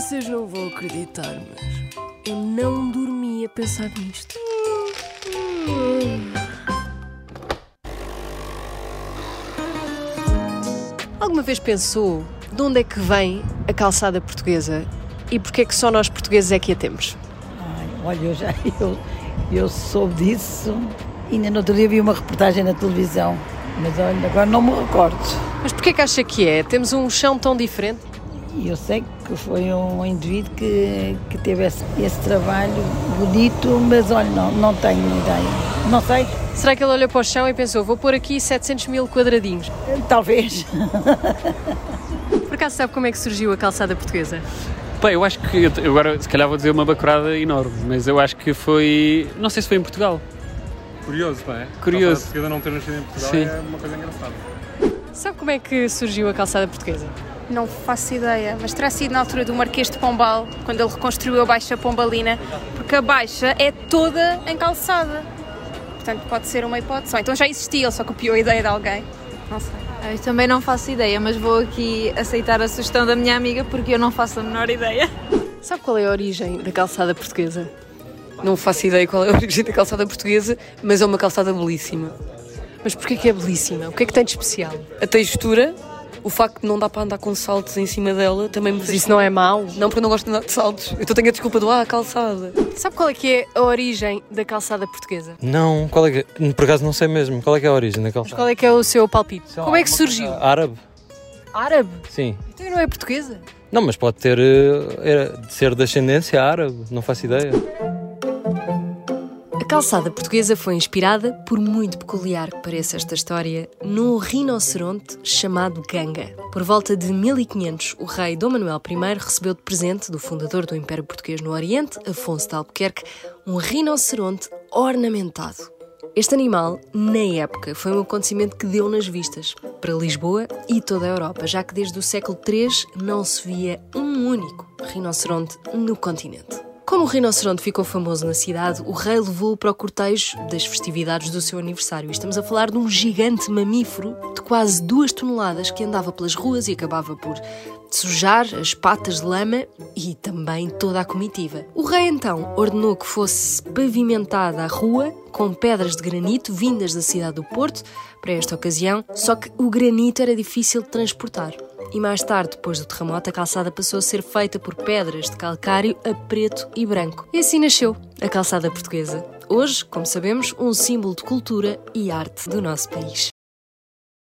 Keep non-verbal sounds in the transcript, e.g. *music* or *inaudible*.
Vocês não vão acreditar, mas eu não dormi a pensar nisto. Alguma vez pensou de onde é que vem a calçada portuguesa e porquê é que só nós portugueses é que a temos? Ai, olha, eu já *laughs* eu, eu soube disso. Ainda no outro dia vi uma reportagem na televisão, mas olha, agora não me recordo. Mas porquê é que acha que é? Temos um chão tão diferente? E eu sei que foi um indivíduo que, que teve esse, esse trabalho bonito, mas olha, não, não tenho ideia. Não sei, Será que ele olhou para o chão e pensou, vou pôr aqui 700 mil quadradinhos? talvez. *laughs* Por acaso sabe como é que surgiu a calçada portuguesa? Bem, eu acho que. Agora, se calhar, vou dizer uma bacurada enorme, mas eu acho que foi. Não sei se foi em Portugal. Curioso, não é? Curioso. A portuguesa não ter nascido em Portugal Sim. é uma coisa engraçada. Sabe como é que surgiu a calçada portuguesa? Não faço ideia, mas terá sido na altura do Marquês de Pombal, quando ele reconstruiu a Baixa Pombalina, porque a Baixa é toda em calçada. Portanto, pode ser uma hipótese. Ou então já existia, ele só copiou a ideia de alguém. Não sei. Eu também não faço ideia, mas vou aqui aceitar a sugestão da minha amiga porque eu não faço a menor ideia. Sabe qual é a origem da calçada portuguesa? Não faço ideia qual é a *laughs* origem da calçada portuguesa, mas é uma calçada belíssima. Mas porquê que é belíssima? O que é que tem de especial? A textura, o facto de não dar para andar com saltos em cima dela, também me Mas isso não é mau? Não, porque eu não gosto de andar de saltos. Eu tenho a desculpa do, ah, calçada. Sabe qual é que é a origem da calçada portuguesa? Não, qual é que, por acaso não sei mesmo. Qual é que é a origem da calçada? Qual é que é o seu palpite? Como é que surgiu? Árabe, Árabe? sim. Então não é portuguesa? Não, mas pode ter eh, ser de ascendência árabe, não faço ideia. A calçada portuguesa foi inspirada, por muito peculiar que pareça esta história, num rinoceronte chamado Ganga. Por volta de 1500, o rei Dom Manuel I recebeu de presente do fundador do Império Português no Oriente, Afonso de Albuquerque, um rinoceronte ornamentado. Este animal, na época, foi um acontecimento que deu nas vistas para Lisboa e toda a Europa, já que desde o século III não se via um único rinoceronte no continente. Como o rinoceronte ficou famoso na cidade, o rei levou-o para o cortejo das festividades do seu aniversário. Estamos a falar de um gigante mamífero de quase duas toneladas que andava pelas ruas e acabava por sujar as patas de lama e também toda a comitiva. O rei então ordenou que fosse pavimentada a rua com pedras de granito vindas da cidade do Porto para esta ocasião, só que o granito era difícil de transportar. E mais tarde, depois do terremoto, a calçada passou a ser feita por pedras de calcário a preto e branco. E assim nasceu a calçada portuguesa. Hoje, como sabemos, um símbolo de cultura e arte do nosso país.